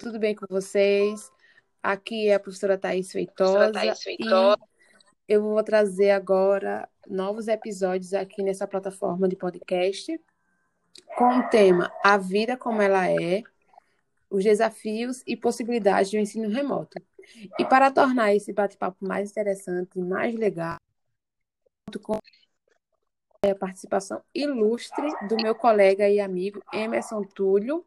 tudo bem com vocês? Aqui é a professora Thais Feitosa, Thais Feitosa. e eu vou trazer agora novos episódios aqui nessa plataforma de podcast com o tema A Vida Como Ela É, os desafios e possibilidades do ensino remoto. E para tornar esse bate-papo mais interessante e mais legal, com a participação ilustre do meu colega e amigo Emerson Túlio,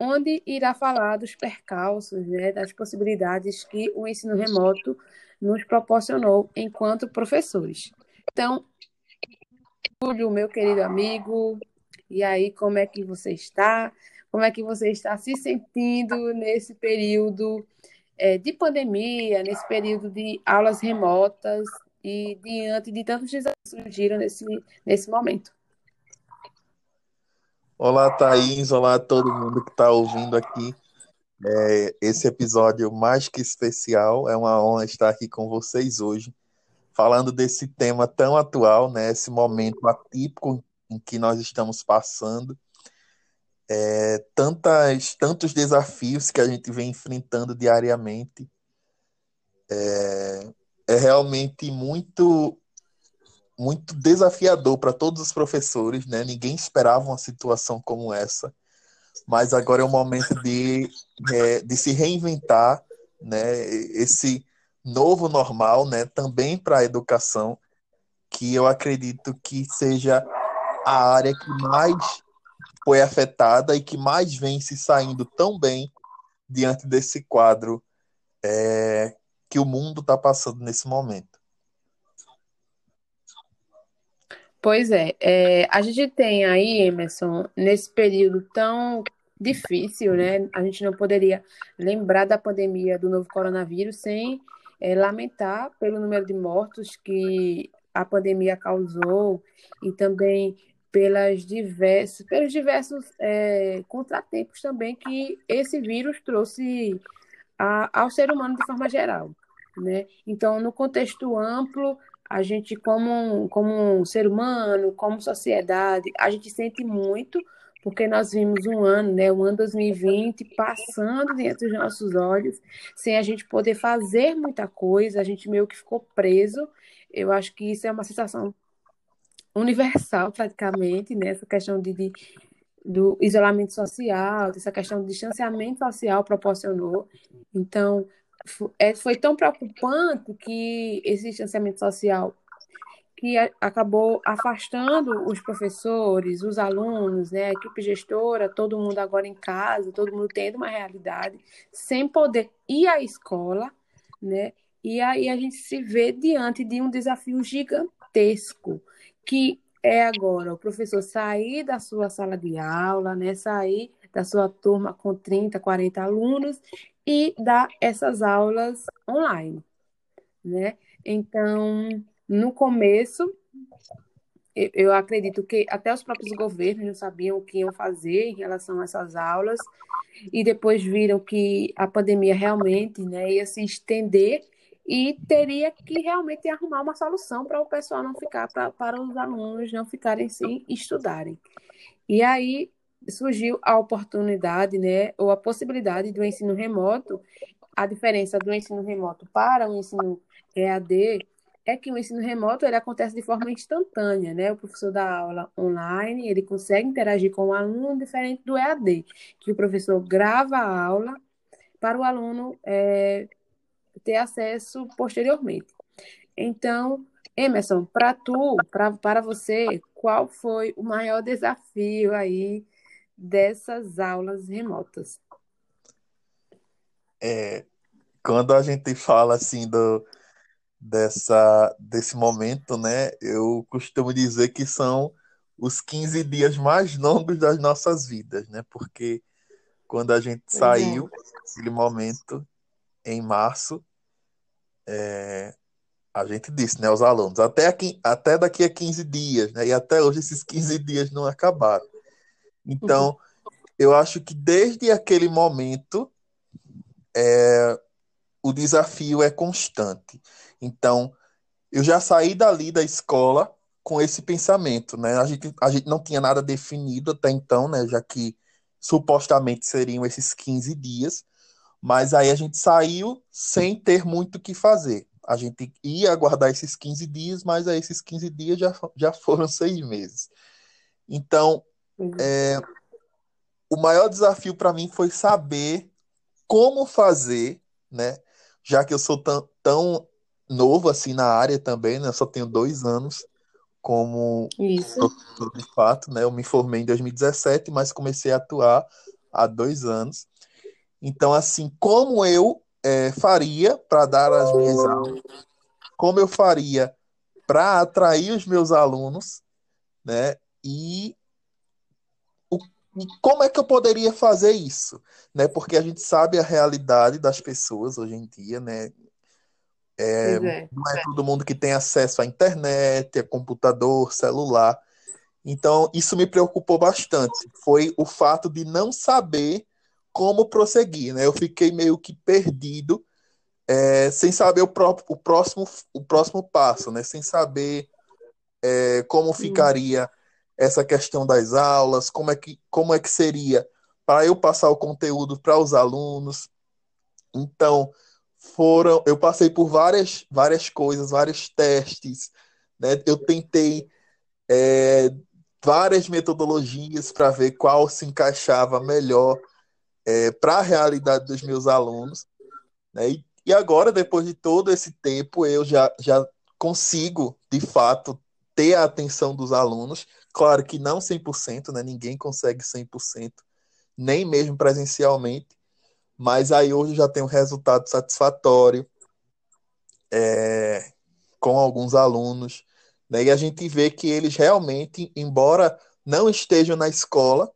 onde irá falar dos percalços, né, das possibilidades que o ensino remoto nos proporcionou enquanto professores. Então, Túlio, meu querido amigo, e aí, como é que você está? Como é que você está se sentindo nesse período é, de pandemia, nesse período de aulas remotas e diante de tantos desafios que surgiram nesse, nesse momento? Olá, Thaís. Olá a todo mundo que está ouvindo aqui. É, esse episódio mais que especial. É uma honra estar aqui com vocês hoje, falando desse tema tão atual, né? Esse momento atípico em que nós estamos passando. É, tantas, tantos desafios que a gente vem enfrentando diariamente. É, é realmente muito muito desafiador para todos os professores, né? Ninguém esperava uma situação como essa, mas agora é o momento de, é, de se reinventar, né? Esse novo normal, né? Também para a educação, que eu acredito que seja a área que mais foi afetada e que mais vem se saindo tão bem diante desse quadro é, que o mundo está passando nesse momento. Pois é, é, a gente tem aí, Emerson, nesse período tão difícil, né? A gente não poderia lembrar da pandemia do novo coronavírus sem é, lamentar pelo número de mortos que a pandemia causou e também pelas diversas, pelos diversos é, contratempos também que esse vírus trouxe a, ao ser humano de forma geral. Né? Então, no contexto amplo, a gente, como, como um ser humano, como sociedade, a gente sente muito, porque nós vimos um ano, né, o ano 2020, passando diante dos nossos olhos, sem a gente poder fazer muita coisa, a gente meio que ficou preso. Eu acho que isso é uma sensação universal, praticamente, né, essa questão de, de do isolamento social, dessa questão do distanciamento social proporcionou. Então, foi tão preocupante que esse distanciamento social que acabou afastando os professores, os alunos, né, a equipe gestora, todo mundo agora em casa, todo mundo tendo uma realidade, sem poder ir à escola, né? E aí a gente se vê diante de um desafio gigantesco, que é agora o professor sair da sua sala de aula, né, sair da sua turma com 30, 40 alunos e dar essas aulas online, né? Então, no começo, eu acredito que até os próprios governos não sabiam o que iam fazer em relação a essas aulas e depois viram que a pandemia realmente né, ia se estender e teria que realmente arrumar uma solução para o pessoal não ficar, pra, para os alunos não ficarem sem estudarem. E aí surgiu a oportunidade, né, ou a possibilidade do ensino remoto. A diferença do ensino remoto para o ensino EAD é que o ensino remoto ele acontece de forma instantânea, né? O professor dá aula online, ele consegue interagir com o aluno diferente do EAD, que o professor grava a aula para o aluno é, ter acesso posteriormente. Então, Emerson, para tu, pra, para você, qual foi o maior desafio aí dessas aulas remotas? É, quando a gente fala assim do, dessa, desse momento, né, eu costumo dizer que são os 15 dias mais longos das nossas vidas, né? Porque quando a gente saiu naquele momento em março, é, a gente disse, né, aos alunos, até, aqui, até daqui a 15 dias, né? E até hoje esses 15 dias não acabaram. Então, uhum. eu acho que desde aquele momento é, o desafio é constante. Então, eu já saí dali da escola com esse pensamento, né? A gente, a gente não tinha nada definido até então, né? Já que supostamente seriam esses 15 dias, Mas aí a gente saiu sem ter muito o que fazer. A gente ia aguardar esses 15 dias, mas aí esses 15 dias já, já foram seis meses. Então, uhum. é, o maior desafio para mim foi saber como fazer, né? Já que eu sou tão, tão novo assim na área também, né? Eu só tenho dois anos como Isso. professor de fato, né? Eu me formei em 2017, mas comecei a atuar há dois anos. Então, assim, como eu é, faria para dar as minhas aulas, como eu faria para atrair os meus alunos, né? E, e como é que eu poderia fazer isso, né? Porque a gente sabe a realidade das pessoas hoje em dia, né? É, é. Não é todo mundo que tem acesso à internet, a computador, celular. Então, isso me preocupou bastante. Foi o fato de não saber como prosseguir, né? Eu fiquei meio que perdido, é, sem saber o, próprio, o, próximo, o próximo passo, né? Sem saber é, como ficaria essa questão das aulas, como é que, como é que seria para eu passar o conteúdo para os alunos. Então, foram, eu passei por várias, várias coisas, vários testes, né? Eu tentei é, várias metodologias para ver qual se encaixava melhor é, para a realidade dos meus alunos. Né? E, e, agora, depois de todo esse tempo, eu já, já consigo, de fato, ter a atenção dos alunos. Claro que não 100%, né? ninguém consegue 100%, nem mesmo presencialmente, mas aí hoje já tem um resultado satisfatório é, com alguns alunos. Né? E a gente vê que eles realmente, embora não estejam na escola,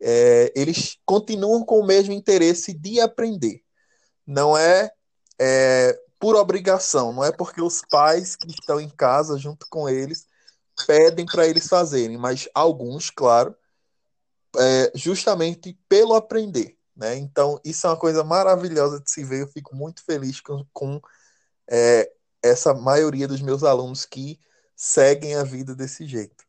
é, eles continuam com o mesmo interesse de aprender. Não é, é por obrigação, não é porque os pais que estão em casa junto com eles pedem para eles fazerem, mas alguns, claro, é, justamente pelo aprender. Né? Então, isso é uma coisa maravilhosa de se ver. Eu fico muito feliz com, com é, essa maioria dos meus alunos que seguem a vida desse jeito.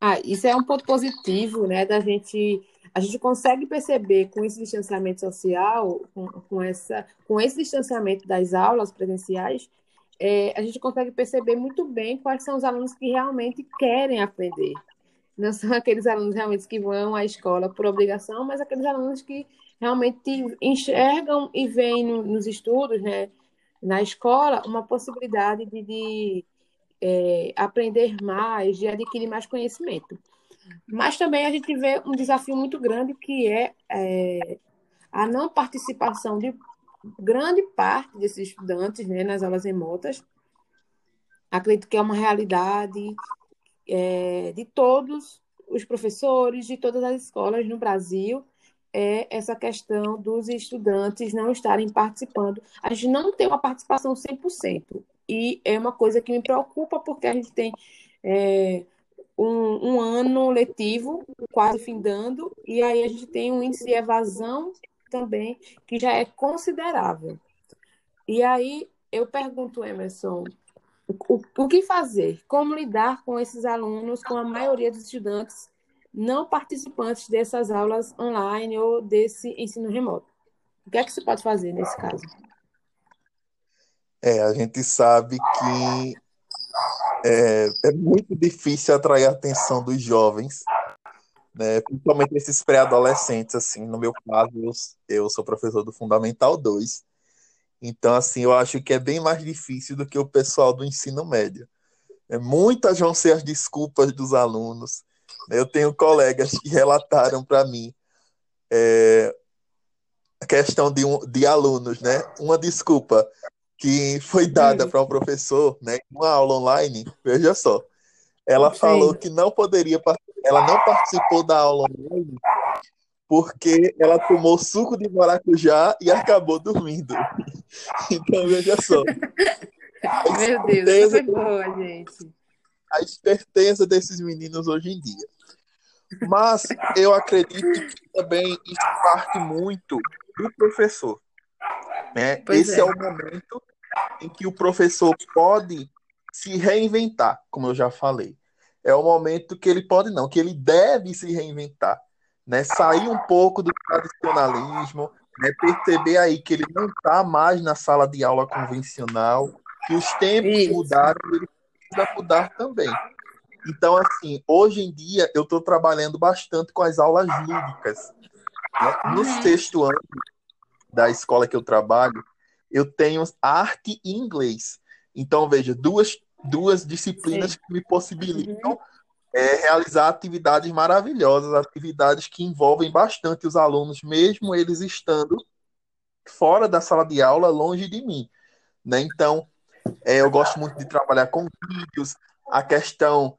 Ah, isso é um ponto positivo, né? Da gente, a gente consegue perceber com esse distanciamento social, com, com essa, com esse distanciamento das aulas presenciais, é, a gente consegue perceber muito bem quais são os alunos que realmente querem aprender. Não são aqueles alunos realmente que vão à escola por obrigação, mas aqueles alunos que realmente enxergam e veem no, nos estudos, né, na escola, uma possibilidade de, de é, aprender mais, de adquirir mais conhecimento. Mas também a gente vê um desafio muito grande que é, é a não participação de grande parte desses estudantes né, nas aulas remotas. Acredito que é uma realidade é, de todos os professores, de todas as escolas no Brasil, é essa questão dos estudantes não estarem participando. A gente não tem uma participação 100%. E é uma coisa que me preocupa, porque a gente tem é, um, um, ano letivo quase findando, e aí a gente tem um índice de evasão também que já é considerável. E aí eu pergunto, Emerson, o, o que fazer? Como lidar com esses alunos, com a maioria dos estudantes não participantes dessas aulas online ou desse ensino remoto? O que é que se pode fazer nesse caso? É, a gente sabe que é, é muito difícil atrair a atenção dos jovens, né? principalmente esses pré-adolescentes. Assim, no meu caso, eu, eu sou professor do Fundamental 2, então, assim, eu acho que é bem mais difícil do que o pessoal do ensino médio. É, muitas vão ser as desculpas dos alunos. Eu tenho colegas que relataram para mim é, a questão de, um, de alunos, né? Uma desculpa que foi dada para um professor, né? Uma aula online, veja só. Ela Sim. falou que não poderia, ela não participou da aula online porque ela tomou suco de maracujá e acabou dormindo. Então, veja só. Meu Deus, foi boa, gente. A esperteza desses meninos hoje em dia. Mas eu acredito que também isso parte muito do professor. Né? Esse é. é o momento em que o professor pode se reinventar, como eu já falei. É o momento que ele pode não, que ele deve se reinventar né? Sair um pouco do tradicionalismo, né? Perceber aí que ele não está mais na sala de aula convencional, que os tempos Isso. mudaram ele precisa mudar também. Então, assim, hoje em dia eu estou trabalhando bastante com as aulas lúdicas. Né? No uhum. sexto ano da escola que eu trabalho, eu tenho arte e inglês. Então, veja, duas, duas disciplinas Sim. que me possibilitam uhum. é, realizar atividades maravilhosas, atividades que envolvem bastante os alunos, mesmo eles estando fora da sala de aula, longe de mim. Né? Então, é, eu gosto muito de trabalhar com vídeos, a questão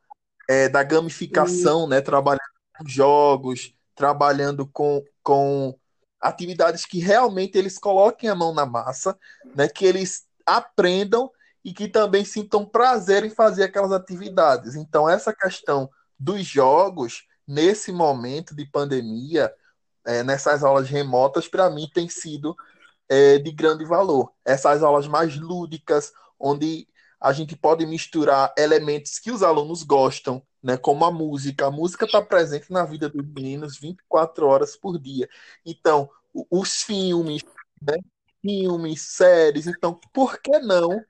é, da gamificação, uhum. né? trabalhando com jogos, trabalhando com, com atividades que realmente eles coloquem a mão na massa, né? que eles aprendam e que também sintam prazer em fazer aquelas atividades. Então, essa questão dos jogos, nesse momento de pandemia, é, nessas aulas remotas, para mim tem sido é, de grande valor. Essas aulas mais lúdicas, onde a gente pode misturar elementos que os alunos gostam, né, como a música. A música está presente na vida dos meninos 24 horas por dia. Então, os filmes, né, filmes, séries. Então, por que não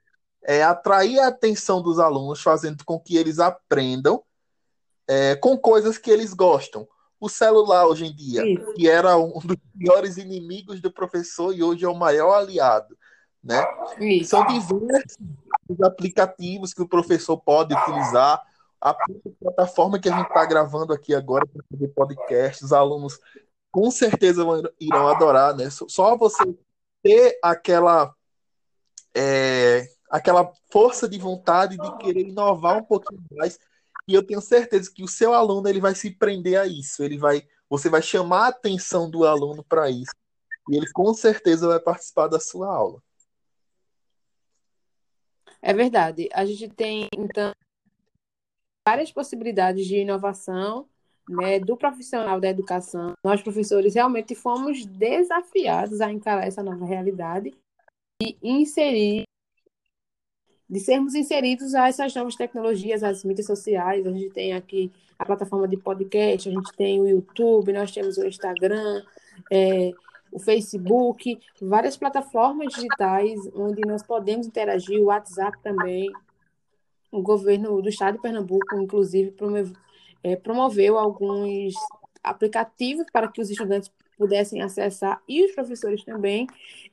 é, atrair a atenção dos alunos, fazendo com que eles aprendam é, com coisas que eles gostam? O celular hoje em dia, Isso. que era um dos piores inimigos do professor e hoje é o maior aliado. Né? São diversos aplicativos que o professor pode utilizar. A plataforma que a gente está gravando aqui agora para fazer podcast, os alunos com certeza irão adorar, né? Só você ter aquela é, aquela força de vontade de querer inovar um pouquinho mais. E eu tenho certeza que o seu aluno ele vai se prender a isso. Ele vai, você vai chamar a atenção do aluno para isso. E ele com certeza vai participar da sua aula. É verdade. A gente tem, então, várias possibilidades de inovação né, do profissional da educação. Nós, professores, realmente fomos desafiados a encarar essa nova realidade e inserir, de sermos inseridos a essas novas tecnologias, as mídias sociais. A gente tem aqui a plataforma de podcast, a gente tem o YouTube, nós temos o Instagram, é, o Facebook, várias plataformas digitais onde nós podemos interagir, o WhatsApp também. O governo do estado de Pernambuco, inclusive, é, promoveu alguns aplicativos para que os estudantes pudessem acessar e os professores também.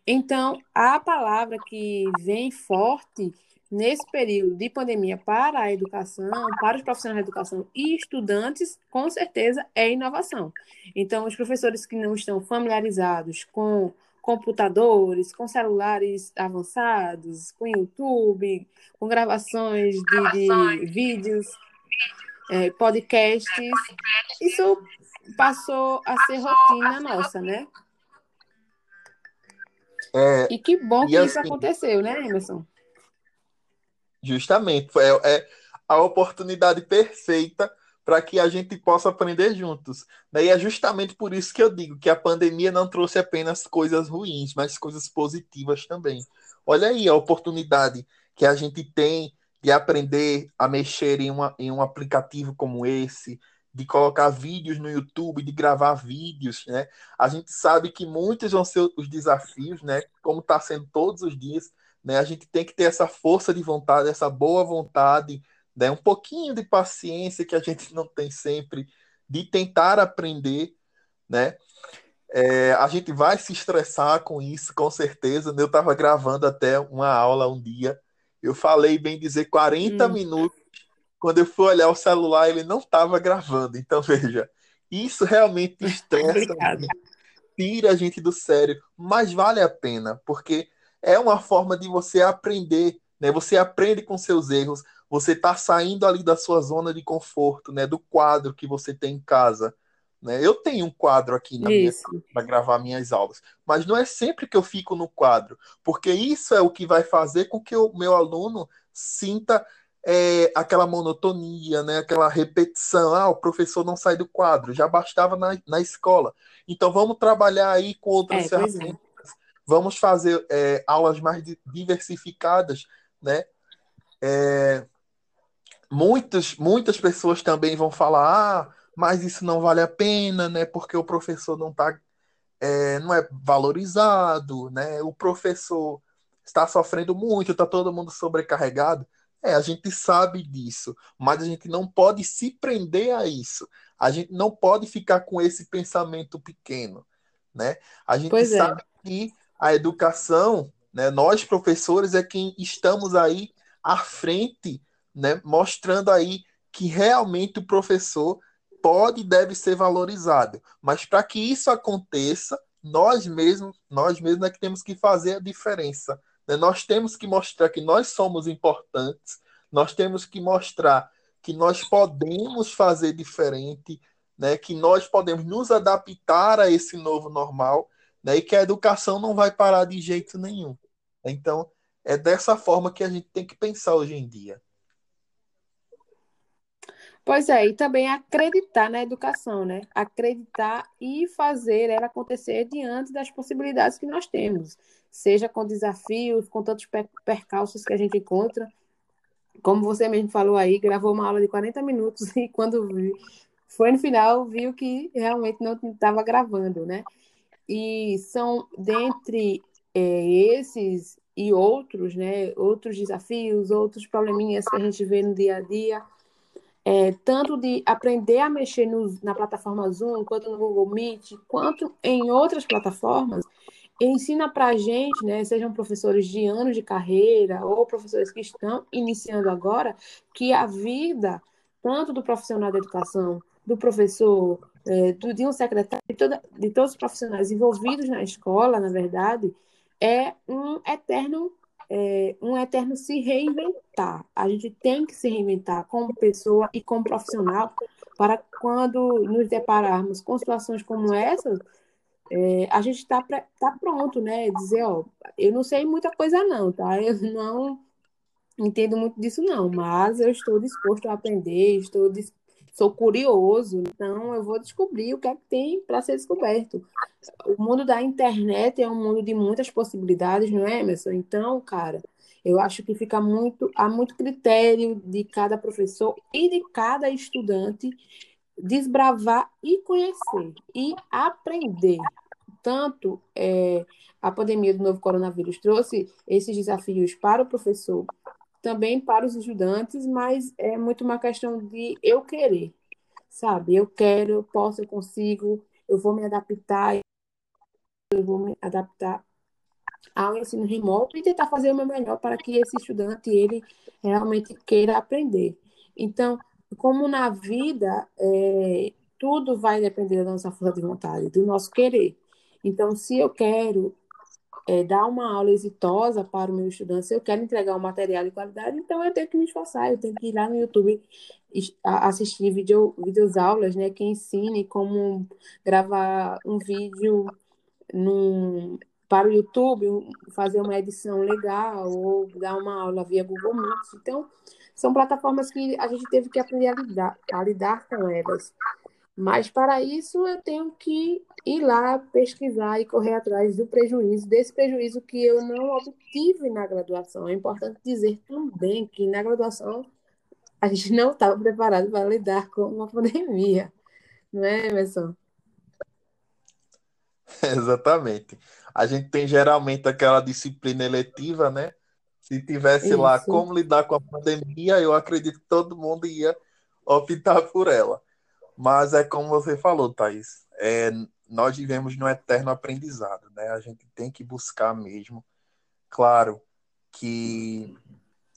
Então, a palavra que vem forte nesse período de pandemia para a educação, para os profissionais da educação e estudantes, com certeza é inovação. Então, os professores que não estão familiarizados com computadores, com celulares avançados, com YouTube, com gravações de, de vídeos, é, podcasts, isso passou a ser rotina nossa, né? É, e que bom que assim, isso aconteceu, né, Emerson? Justamente, é, é a oportunidade perfeita para que a gente possa aprender juntos. Né? E é justamente por isso que eu digo que a pandemia não trouxe apenas coisas ruins, mas coisas positivas também. Olha aí a oportunidade que a gente tem de aprender a mexer em, uma, em um aplicativo como esse, de colocar vídeos no YouTube, de gravar vídeos, né? A gente sabe que muitos vão ser os desafios, né? Como está sendo todos os dias, né? A gente tem que ter essa força de vontade, essa boa vontade, né? Um pouquinho de paciência que a gente não tem sempre, de tentar aprender, né? É, a gente vai se estressar com isso, com certeza. Eu estava gravando até uma aula um dia eu falei, bem dizer, 40 hum. minutos. Quando eu fui olhar o celular, ele não estava gravando. Então, veja, isso realmente estressa, tira a gente do sério, mas vale a pena, porque é uma forma de você aprender, né? Você aprende com seus erros, você está saindo ali da sua zona de conforto, né? Do quadro que você tem em casa. Né? Eu tenho um quadro aqui para gravar minhas aulas, mas não é sempre que eu fico no quadro, porque isso é o que vai fazer com que o meu aluno sinta é, aquela monotonia, né? aquela repetição. Ah, o professor não sai do quadro, já bastava na, na escola. Então vamos trabalhar aí com outras é, é. ferramentas. Vamos fazer é, aulas mais diversificadas, né? É, muitas, muitas pessoas também vão falar, ah, mas isso não vale a pena, né? Porque o professor não tá, é, não é valorizado, né? O professor está sofrendo muito, está todo mundo sobrecarregado. É, a gente sabe disso, mas a gente não pode se prender a isso. A gente não pode ficar com esse pensamento pequeno, né? A gente Pois é. sabe que a educação, né, nós professores é quem estamos aí à frente, né, mostrando aí que realmente o professor pode e deve ser valorizado. Mas para que isso aconteça, nós mesmos, nós mesmos é que temos que fazer a diferença. né? Nós temos que mostrar que nós somos importantes, nós temos que mostrar que nós podemos fazer diferente, né? que nós podemos nos adaptar a esse novo normal, e que a educação não vai parar de jeito nenhum. Então, é dessa forma que a gente tem que pensar hoje em dia. Pois é, e também acreditar na educação, né? Acreditar e fazer ela acontecer diante das possibilidades que nós temos, seja com desafios, com tantos per- percalços que a gente encontra. Como você mesmo falou aí, gravou uma aula de 40 minutos e quando foi no final, viu que realmente não estava gravando, né? E são dentre eh, esses e outros, né? Outros desafios, outros probleminhas que a gente vê no dia a dia é, tanto de aprender a mexer no, na plataforma Zoom, quanto no Google Meet, quanto em outras plataformas, ensina para a gente, né, sejam professores de anos de carreira ou professores que estão iniciando agora, que a vida, tanto do profissional da educação, do professor, é, do, de um secretário, de, toda, de todos os profissionais envolvidos na escola, na verdade, é um eterno é, um eterno se reinventar. A gente tem que se reinventar como pessoa e como profissional para quando nos depararmos com situações como essa, é, a gente está tá pronto, né? Dizer, ó, eu não sei muita coisa não, tá? Eu não entendo muito disso não, mas eu estou disposto a aprender, estou sou curioso, então eu vou descobrir o que é que tem para ser descoberto. O mundo da internet é um mundo de muitas possibilidades, não é, Emerson? Então, cara, eu acho que fica muito, há muito critério de cada professor e de cada estudante desbravar e conhecer e aprender. Tanto é, a pandemia do novo coronavírus trouxe esses desafios para o professor, também para os estudantes, mas é muito uma questão de eu querer, sabe? Eu quero, eu posso, eu consigo, eu vou me adaptar, eu vou me adaptar ao ensino remoto e tentar fazer o meu melhor para que esse estudante ele realmente queira aprender. Então, como na vida, é, tudo vai depender da nossa força de vontade, do nosso querer. Então, se eu quero é, dar uma aula exitosa para o meu estudante, se eu quero entregar um material de qualidade, então eu tenho que me esforçar, eu tenho que ir lá no YouTube assistir vídeo, vídeos aulas, né, que ensine como gravar um vídeo num, para o YouTube, fazer uma edição legal ou dar uma aula via Google Meet. Então, são plataformas que a gente teve que aprender a lidar, a lidar com elas. Mas para isso eu tenho que ir lá pesquisar e correr atrás do prejuízo, desse prejuízo que eu não obtive na graduação. É importante dizer também que na graduação a gente não estava preparado para lidar com uma pandemia, não é, Emerson? Exatamente. A gente tem geralmente aquela disciplina eletiva, né? Se tivesse lá Isso, como lidar com a pandemia, eu acredito que todo mundo ia optar por ela. Mas é como você falou, Thaís, é, nós vivemos no eterno aprendizado, né? A gente tem que buscar mesmo. Claro que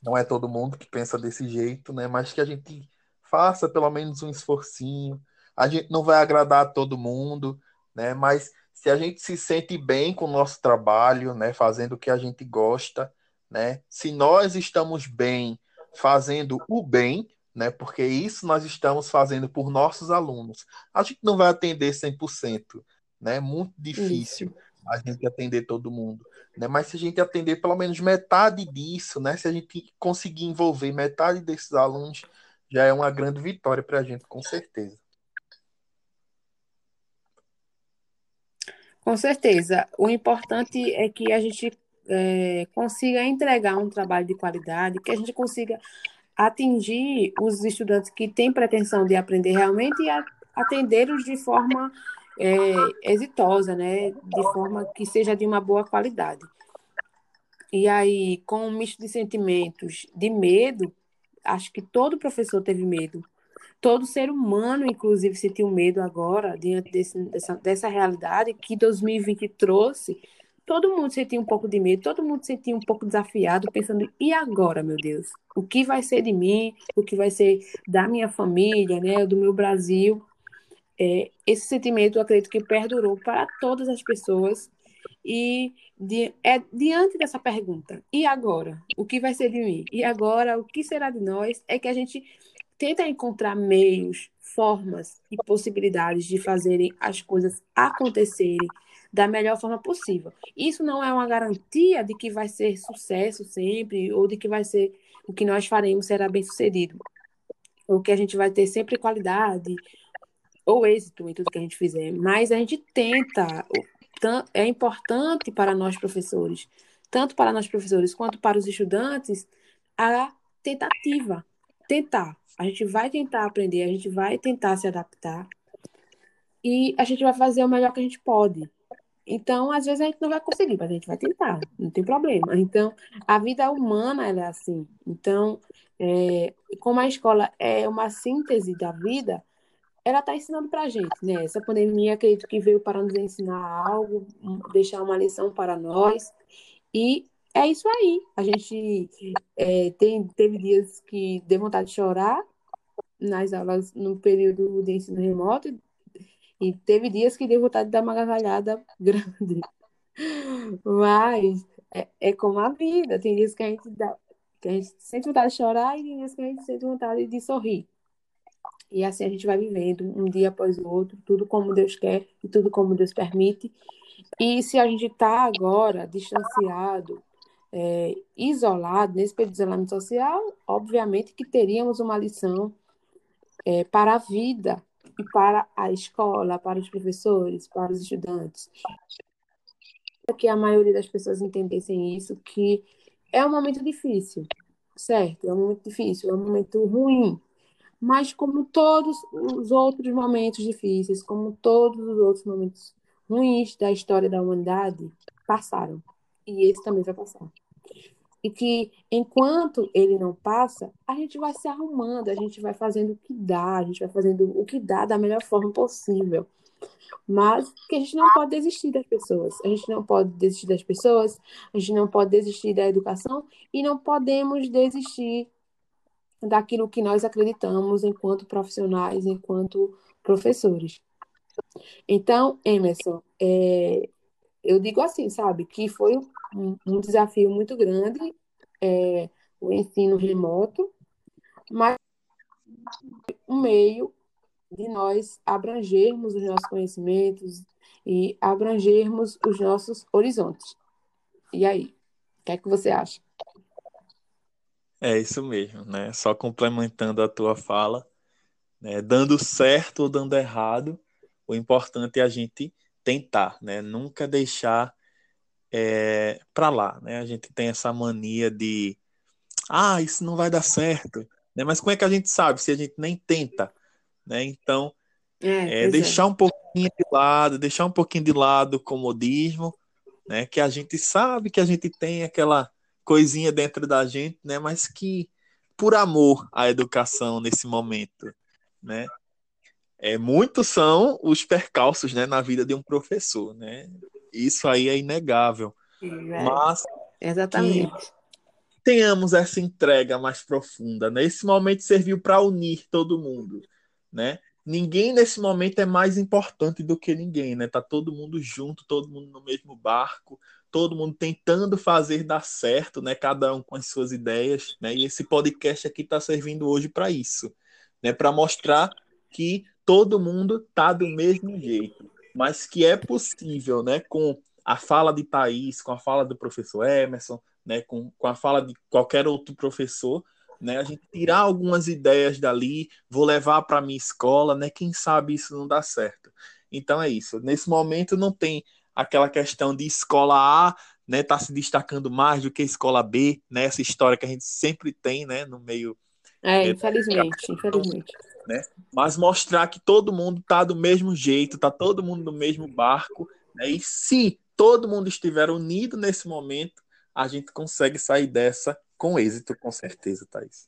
não é todo mundo que pensa desse jeito, né? Mas que a gente faça pelo menos um esforcinho. A gente não vai agradar a todo mundo, né? Mas se a gente se sente bem com o nosso trabalho, né? Fazendo o que a gente gosta, né? Se nós estamos bem fazendo o bem, né? Porque isso nós estamos fazendo por nossos alunos. A gente não vai atender 100%, né? É muito isso. difícil a gente atender todo mundo né? Mas se a gente atender pelo menos metade disso, né? Se a gente conseguir envolver metade desses alunos, já é uma grande vitória para a gente, com certeza. Com certeza. O importante é que a gente é, consiga entregar um trabalho de qualidade, que a gente consiga atingir os estudantes que têm pretensão de aprender realmente e atendê-los de forma é, exitosa, né? De forma que seja de uma boa qualidade. E aí, com um misto de sentimentos de medo, acho que todo professor teve medo. Todo ser humano, inclusive, sentiu medo agora, diante desse, dessa, dessa realidade que 2020 trouxe. Todo mundo sentia um pouco de medo, todo mundo sentia um pouco desafiado, pensando: e agora, meu Deus? O que vai ser de mim? O que vai ser da minha família, né? Do meu Brasil? É, esse sentimento, eu acredito que perdurou para todas as pessoas. E de, é diante dessa pergunta, e agora? O que vai ser de mim? E agora? O que será de nós? É que a gente tenta encontrar meios, formas e possibilidades de fazerem as coisas acontecerem da melhor forma possível. Isso não é uma garantia de que vai ser sucesso sempre, ou de que vai ser o que nós faremos será bem sucedido, ou que a gente vai ter sempre qualidade, ou êxito em tudo que a gente fizer, mas a gente tenta, é importante para nós professores, tanto para nós professores quanto para os estudantes, a tentativa, tentar. A gente vai tentar aprender, a gente vai tentar se adaptar e a gente vai fazer o melhor que a gente pode. Então, às vezes a gente não vai conseguir, mas a gente vai tentar, não tem problema. Então, a vida humana é assim. Então, é, como a escola é uma síntese da vida, ela está ensinando para a gente, né? Essa pandemia, acredito que veio para nos ensinar algo, deixar uma lição para nós. E é isso aí. A gente é, tem, teve dias que deu vontade de chorar nas aulas no período de ensino remoto, e teve dias que deu vontade de dar uma gargalhada grande. Mas é, é como a vida. Tem dias que a gente dá, que a gente sente vontade de chorar e tem dias que a gente sente vontade de sorrir. E assim a gente vai vivendo, um dia após o outro, tudo como Deus quer e tudo como Deus permite. E se a gente está agora distanciado, é, isolado, nesse período de isolamento social, obviamente que teríamos uma lição é, para a vida e para a escola, para os professores, para os estudantes. Que a maioria das pessoas entendessem isso, que é um momento difícil, certo? É um momento difícil, é um momento ruim, mas como todos os outros momentos difíceis, como todos os outros momentos ruins da história da humanidade, passaram. E esse também vai passar. E que enquanto ele não passa, a gente vai se arrumando, a gente vai fazendo o que dá, a gente vai fazendo o que dá da melhor forma possível. Mas que a gente não pode desistir das pessoas. A gente não pode desistir das pessoas, a gente não pode desistir da educação e não podemos desistir daquilo que nós acreditamos enquanto profissionais, enquanto professores. Então, Emerson, é, eu digo assim, sabe, que foi um, um desafio muito grande é, o ensino remoto, mas um meio de nós abrangermos os nossos conhecimentos e abrangermos os nossos horizontes. E aí, o que é que você acha? É isso mesmo, né? Só complementando a tua fala, né? dando certo ou dando errado, o importante é a gente tentar, né? Nunca deixar é, para lá, né? A gente tem essa mania de, ah, isso não vai dar certo, né? Mas como é que a gente sabe se a gente nem tenta, né? Então, é, é deixar é. um pouquinho de lado, deixar um pouquinho de lado o comodismo, né? Que a gente sabe que a gente tem aquela coisinha dentro da gente, né? Mas que por amor à educação nesse momento, né? É, muitos são os percalços, né, na vida de um professor, né? Isso aí é inegável. É, Mas exatamente. tenhamos essa entrega mais profunda, né? Esse momento serviu para unir todo mundo, né? Ninguém nesse momento é mais importante do que ninguém, né? Tá todo mundo junto, todo mundo no mesmo barco, todo mundo tentando fazer dar certo, né? Cada um com as suas ideias, né? E esse podcast aqui está servindo hoje para isso, né? Para mostrar que todo mundo tá do mesmo jeito, mas que é possível, né? Com a fala de Thaís, com a fala do professor Emerson, né? Com, com a fala de qualquer outro professor, né? A gente tirar algumas ideias dali, vou levar para minha escola, né? Quem sabe isso não dá certo. Então é isso. Nesse momento não tem aquela questão de escola A né, tá se destacando mais do que escola B, né, essa história que a gente sempre tem, né, no meio. É, infelizmente, infelizmente. Né? Mas mostrar que todo mundo está do mesmo jeito, está todo mundo no mesmo barco, né? E se todo mundo estiver unido nesse momento, a gente consegue sair dessa com êxito, com certeza, Thaís.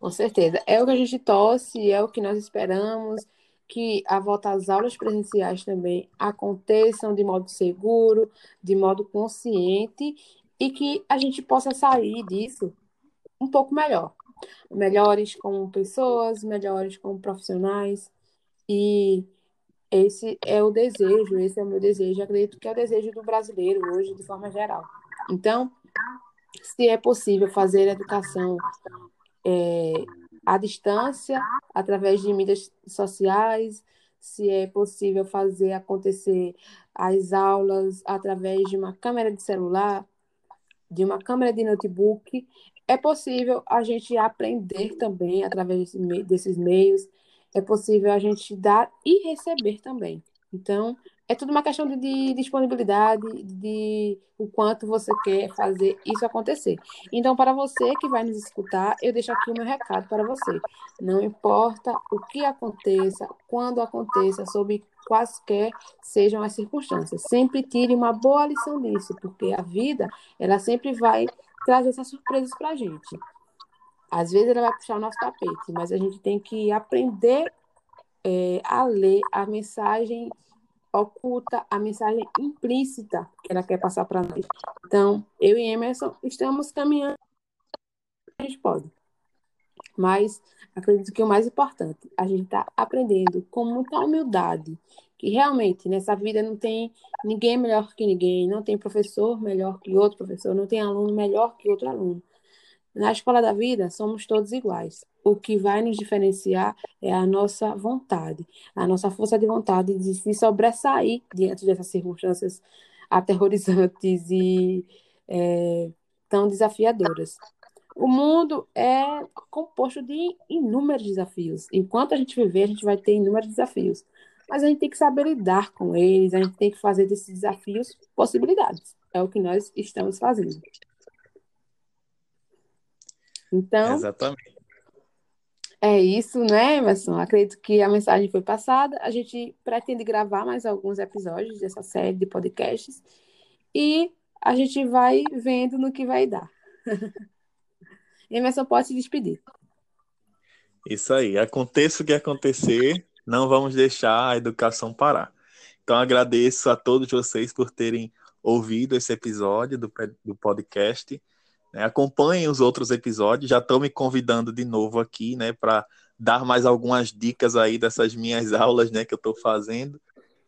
Com certeza. É o que a gente torce, é o que nós esperamos, que a volta às aulas presenciais também aconteçam de modo seguro, de modo consciente e que a gente possa sair disso um pouco melhor. Melhores como pessoas, melhores como profissionais. E esse é o desejo, esse é o meu desejo. Acredito que é o desejo do brasileiro hoje, de forma geral. Então, se é possível fazer educação é, à distância, através de mídias sociais, se é possível fazer acontecer as aulas através de uma câmera de celular, de uma câmera de notebook, é possível a gente aprender também através desses meios, é possível a gente dar e receber também. Então, é tudo uma questão de, de, disponibilidade, de o quanto você quer fazer isso acontecer. Então, para você que vai nos escutar, eu deixo aqui o meu recado para você. Não importa o que aconteça, quando aconteça, sob quaisquer sejam as circunstâncias, sempre tire uma boa lição disso, porque a vida, ela sempre vai trazer essas surpresas para a gente. Às vezes ela vai puxar o nosso tapete, mas a gente tem que aprender é, a ler a mensagem oculta a mensagem implícita que ela quer passar para nós. Então, eu e Emerson estamos caminhando a gente pode. Mas acredito que o mais importante, a gente está aprendendo com muita humildade, que realmente nessa vida não tem ninguém melhor que ninguém, não tem professor melhor que outro professor, não tem aluno melhor que outro aluno. Na escola da vida, somos todos iguais. O que vai nos diferenciar é a nossa vontade, a nossa força de vontade de se sobressair diante dessas circunstâncias aterrorizantes e é, tão desafiadoras. O mundo é composto de inúmeros desafios. Enquanto a gente viver, a gente vai ter inúmeros desafios. Mas a gente tem que saber lidar com eles, a gente tem que fazer desses desafios possibilidades. É o que nós estamos fazendo. Então, Exatamente. é isso, né, Emerson? Acredito que a mensagem foi passada. A gente pretende gravar mais alguns episódios dessa série de podcasts e a gente vai vendo no que vai dar. Emerson pode se despedir. Isso aí. Aconteça o que acontecer, não vamos deixar a educação parar. Então, agradeço a todos vocês por terem ouvido esse episódio do, do podcast. Né? Acompanhem os outros episódios, já estão me convidando de novo aqui, né, para dar mais algumas dicas aí dessas minhas aulas, né, que eu estou fazendo,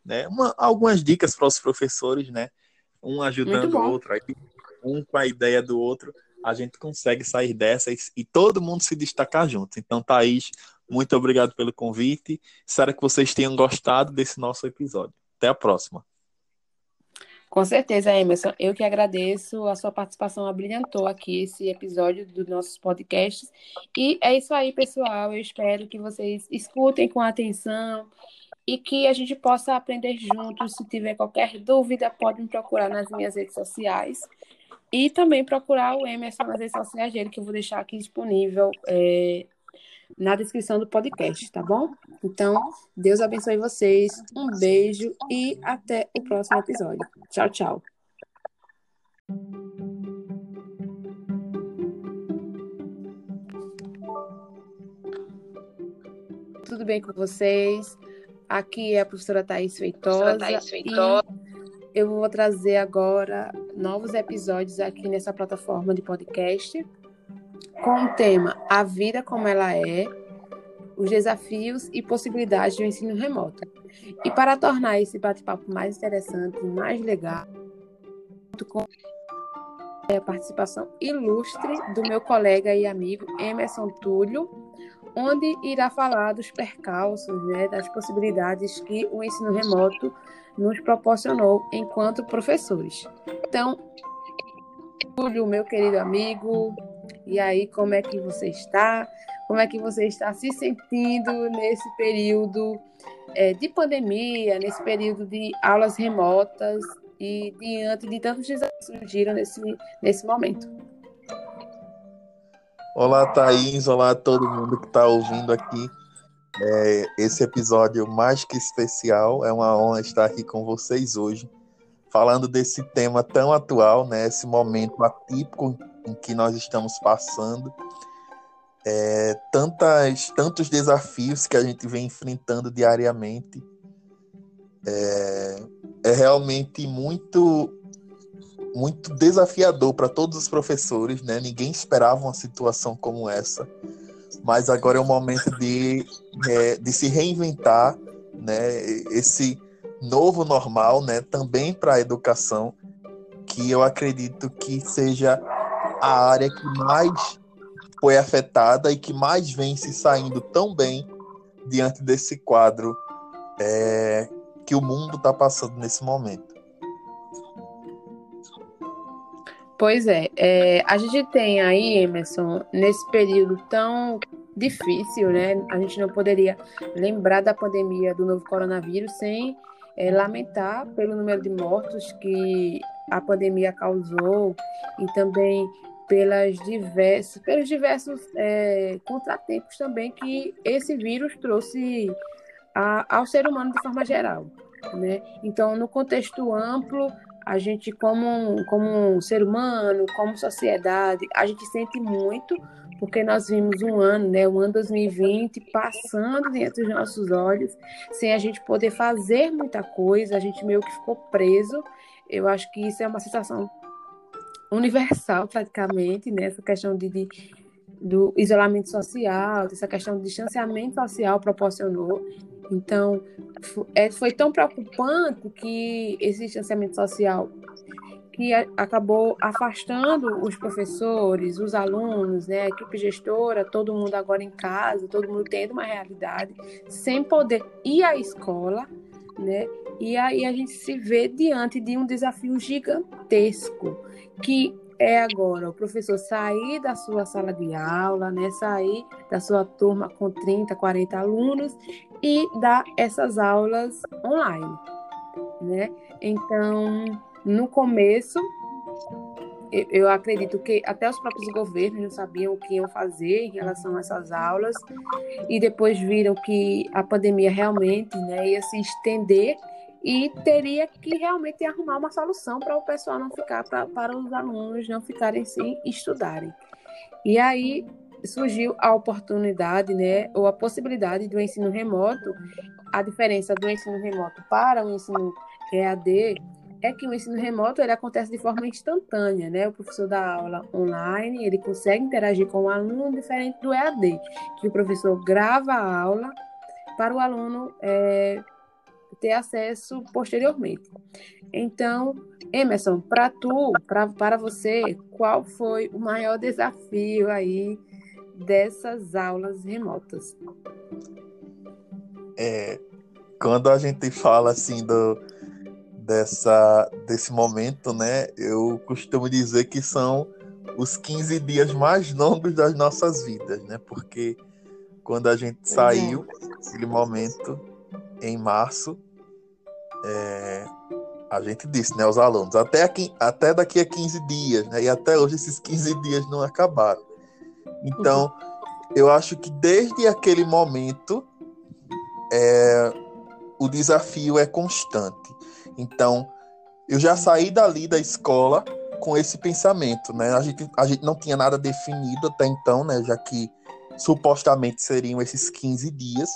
né? Uma, algumas dicas para os professores, né? Um ajudando o outro, aí, um com a ideia do outro, a gente consegue sair dessa e, e todo mundo se destacar junto. Então, Thaís, muito obrigado pelo convite. Espero que vocês tenham gostado desse nosso episódio. Até a próxima. Com certeza, Emerson. Eu que agradeço a sua participação, abrilhantou aqui esse episódio dos nossos podcasts. E é isso aí, pessoal. Eu espero que vocês escutem com atenção e que a gente possa aprender juntos. Se tiver qualquer dúvida, pode me procurar nas minhas redes sociais. E também procurar o Emerson nas redes sociais dele, que eu vou deixar aqui disponível é, na descrição do podcast, tá bom? Então, Deus abençoe vocês, um beijo e até o próximo episódio. Tchau, tchau. Tudo bem com vocês? Aqui é a professora Thais Feitosa. Thaís Feitosa. E eu vou trazer agora novos episódios aqui nessa plataforma de podcast com o tema A Vida Como Ela É, os desafios e possibilidades do ensino remoto. E para tornar esse bate-papo mais interessante mais legal, com a participação ilustre do meu colega e amigo Emerson Túlio, onde irá falar dos percalços, né, das possibilidades que o ensino remoto nos proporcionou enquanto professores. Então, Túlio, meu querido amigo, e aí, como é que você está? Como é que você está se sentindo nesse período é, de pandemia, nesse período de aulas remotas e diante de tantos desafios que surgiram nesse, nesse momento? Olá, Thaís. Olá a todo mundo que está ouvindo aqui é, esse episódio mais que especial. É uma honra estar aqui com vocês hoje, falando desse tema tão atual, né? Esse momento atípico em que nós estamos passando. É, tantas, tantos desafios que a gente vem enfrentando diariamente. É, é realmente muito muito desafiador para todos os professores, né? Ninguém esperava uma situação como essa, mas agora é o momento de, é, de se reinventar, né? Esse novo normal, né? Também para a educação, que eu acredito que seja a área que mais foi afetada e que mais vem se saindo tão bem diante desse quadro é, que o mundo está passando nesse momento. Pois é, é, a gente tem aí, Emerson, nesse período tão difícil, né? A gente não poderia lembrar da pandemia do novo coronavírus sem é, lamentar pelo número de mortos que a pandemia causou e também pelas diversas, pelos diversos é, contratempos também que esse vírus trouxe a, ao ser humano de forma geral. Né? Então, no contexto amplo, a gente, como, como um ser humano, como sociedade, a gente sente muito, porque nós vimos um ano, né, o ano 2020, passando diante dos nossos olhos, sem a gente poder fazer muita coisa, a gente meio que ficou preso. Eu acho que isso é uma sensação universal, praticamente, né, essa questão de, de do isolamento social, dessa questão do distanciamento social proporcionou. Então, é, foi tão preocupante que esse distanciamento social que acabou afastando os professores, os alunos, né, a equipe gestora, todo mundo agora em casa, todo mundo tendo uma realidade, sem poder ir à escola, né? E aí a gente se vê diante de um desafio gigantesco, que é agora o professor sair da sua sala de aula, né, sair da sua turma com 30, 40 alunos e dar essas aulas online, né? Então, no começo, eu acredito que até os próprios governos não sabiam o que iam fazer em relação a essas aulas e depois viram que a pandemia realmente né, ia se estender e teria que realmente arrumar uma solução para o pessoal não ficar, pra, para os alunos não ficarem sem estudarem. E aí surgiu a oportunidade, né, ou a possibilidade do ensino remoto. A diferença do ensino remoto para o ensino EAD é que o ensino remoto ele acontece de forma instantânea, né? O professor dá aula online, ele consegue interagir com o aluno diferente do EAD, que o professor grava a aula para o aluno é, ter acesso posteriormente. Então, Emerson, para tu, pra, para você, qual foi o maior desafio aí dessas aulas remotas? É, quando a gente fala assim do dessa desse momento, né? Eu costumo dizer que são os 15 dias mais longos das nossas vidas, né? Porque quando a gente saiu, aquele momento em março, é, a gente disse, né, os alunos, até, aqui, até daqui a 15 dias, né, e até hoje esses 15 dias não acabaram. Então, eu acho que desde aquele momento, é, o desafio é constante. Então, eu já saí dali da escola com esse pensamento, né? A gente, a gente não tinha nada definido até então, né? Já que supostamente seriam esses 15 dias.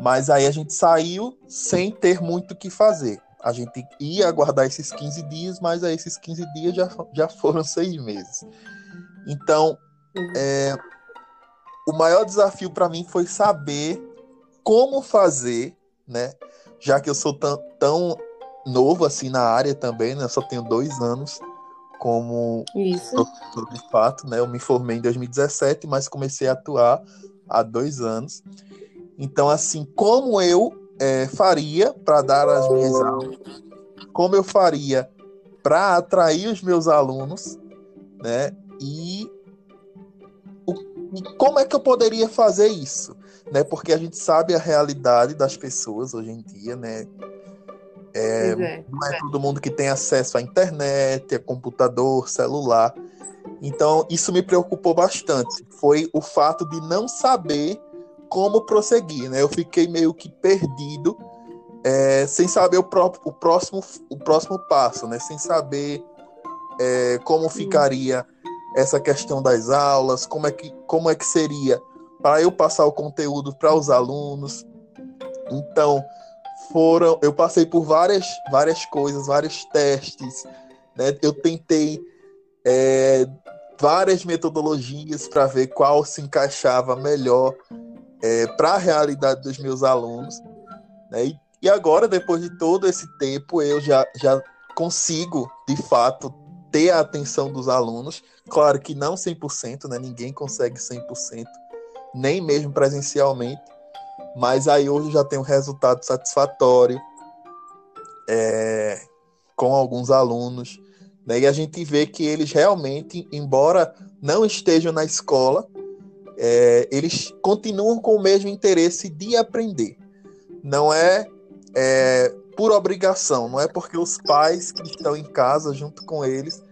Mas aí a gente saiu sem ter muito o que fazer. A gente ia aguardar esses 15 dias, mas aí esses 15 dias já, já foram seis meses. Então, é, o maior desafio para mim foi saber como fazer, né? Já que eu sou tão, tão novo assim na área também, né? Eu só tenho dois anos como Isso. de fato, né? Eu me formei em 2017, mas comecei a atuar há dois anos. Então, assim, como eu é, faria para dar as minhas aulas, como eu faria para atrair os meus alunos, né? E, o, e como é que eu poderia fazer isso, né? Porque a gente sabe a realidade das pessoas hoje em dia, né? É, é, não é todo mundo que tem acesso à internet, a computador, celular. Então, isso me preocupou bastante. Foi o fato de não saber como prosseguir, né? Eu fiquei meio que perdido, é, sem saber o, próprio, o, próximo, o próximo passo, né? Sem saber é, como ficaria essa questão das aulas, como é que, como é que seria para eu passar o conteúdo para os alunos. Então, foram, eu passei por várias, várias coisas, vários testes, né? Eu tentei é, várias metodologias para ver qual se encaixava melhor é, para a realidade dos meus alunos. Né? E, e, agora, depois de todo esse tempo, eu já, já consigo, de fato, ter a atenção dos alunos. Claro que não 100%, né? ninguém consegue 100%, nem mesmo presencialmente, mas aí hoje já tem um resultado satisfatório é, com alguns alunos. Né? E a gente vê que eles realmente, embora não estejam na escola, é, eles continuam com o mesmo interesse de aprender. Não é, é por obrigação, não é porque os pais que estão em casa junto com eles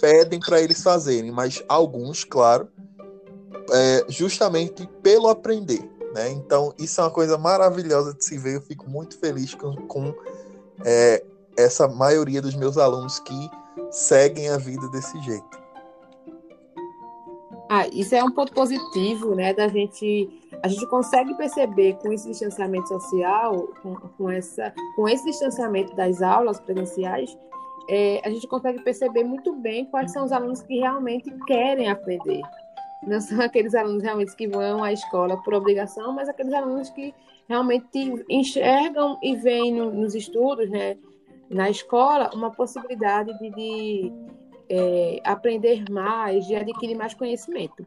pedem para eles fazerem, mas alguns, claro, é, justamente pelo aprender. Né? Então, isso é uma coisa maravilhosa de se ver. Eu fico muito feliz com, com é, essa maioria dos meus alunos que seguem a vida desse jeito. Ah, isso é um ponto positivo, né? Da gente, a gente consegue perceber com esse distanciamento social, com, com essa, com esse distanciamento das aulas presenciais, é, a gente consegue perceber muito bem quais são os alunos que realmente querem aprender. Não são aqueles alunos realmente que vão à escola por obrigação, mas aqueles alunos que realmente enxergam e veem no, nos estudos, né? na escola uma possibilidade de, de é, aprender mais, de adquirir mais conhecimento.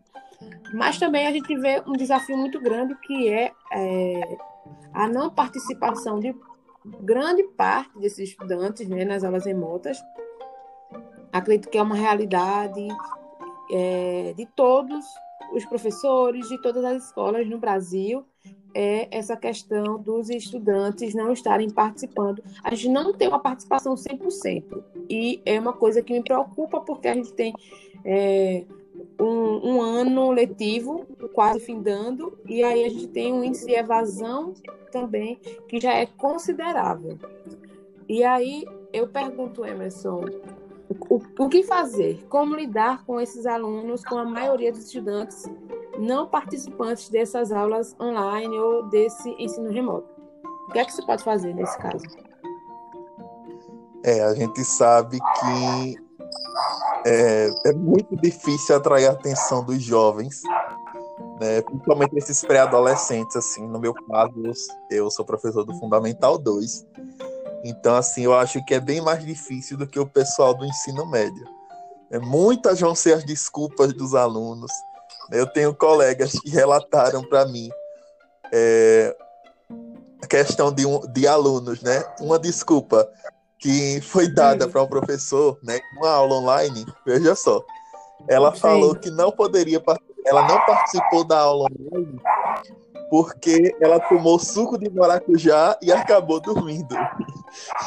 Mas também a gente vê um desafio muito grande que é, é a não participação de grande parte desses estudantes né, nas aulas remotas. Acredito que é uma realidade é, de todos os professores, de todas as escolas no Brasil, é essa questão dos estudantes não estarem participando. A gente não tem uma participação 100%. E é uma coisa que me preocupa, porque a gente tem é, um, um, ano letivo quase findando, e aí a gente tem um índice de evasão também que já é considerável. E aí eu pergunto, Emerson, o, o que fazer? Como lidar com esses alunos, com a maioria dos estudantes não participantes dessas aulas online ou desse ensino remoto. O que é que se pode fazer nesse caso? É, a gente sabe que é, é muito difícil atrair a atenção dos jovens, né, principalmente esses pré-adolescentes, assim, no meu caso, eu sou professor do Fundamental 2, então, assim, eu acho que é bem mais difícil do que o pessoal do ensino médio. É, muitas vão ser as desculpas dos alunos, eu tenho colegas que relataram para mim é, a questão de, um, de alunos, né? Uma desculpa que foi dada para um professor, né? Uma aula online, veja só. Ela Sim. falou que não poderia, ela não participou da aula online porque ela tomou suco de maracujá e acabou dormindo.